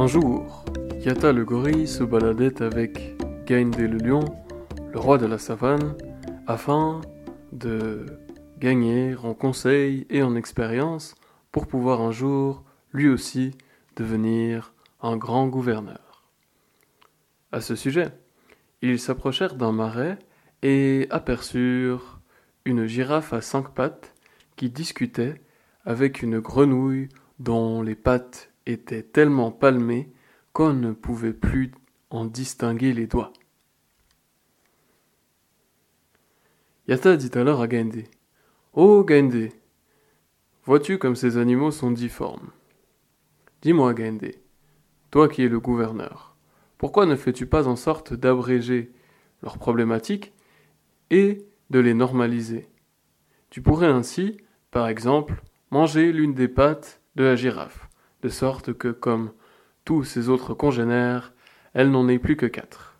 Un jour, Yata le gorille se baladait avec Gainde le lion, le roi de la savane, afin de gagner en conseil et en expérience pour pouvoir un jour, lui aussi, devenir un grand gouverneur. À ce sujet, ils s'approchèrent d'un marais et aperçurent une girafe à cinq pattes qui discutait avec une grenouille dont les pattes étaient tellement palmées qu'on ne pouvait plus en distinguer les doigts. Yata dit alors à Gainde Oh Gainde, vois-tu comme ces animaux sont difformes? Dis-moi, Gainde, toi qui es le gouverneur, pourquoi ne fais-tu pas en sorte d'abréger leurs problématiques et de les normaliser? Tu pourrais ainsi, par exemple, manger l'une des pattes de la girafe, de sorte que, comme tous ses autres congénères, elle n'en ait plus que quatre.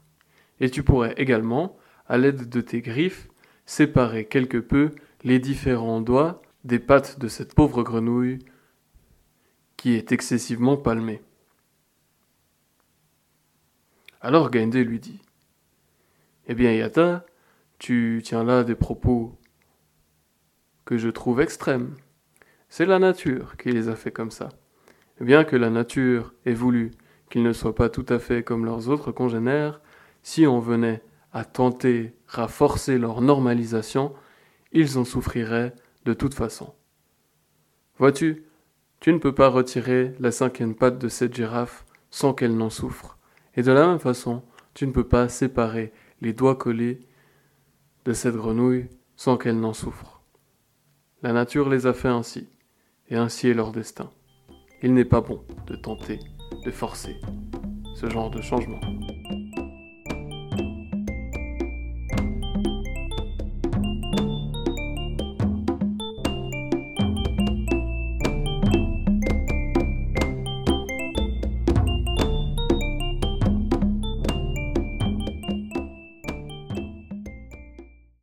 Et tu pourrais également, à l'aide de tes griffes, séparer quelque peu les différents doigts des pattes de cette pauvre grenouille qui est excessivement palmée. Alors Gainde lui dit Eh bien, Yata, tu tiens là des propos que je trouve extrêmes. C'est la nature qui les a fait comme ça. Bien que la nature ait voulu qu'ils ne soient pas tout à fait comme leurs autres congénères, si on venait à tenter à forcer leur normalisation, ils en souffriraient de toute façon. Vois-tu, tu ne peux pas retirer la cinquième patte de cette girafe sans qu'elle n'en souffre, et de la même façon, tu ne peux pas séparer les doigts collés de cette grenouille sans qu'elle n'en souffre. La nature les a fait ainsi et ainsi est leur destin. Il n'est pas bon de tenter de forcer ce genre de changement.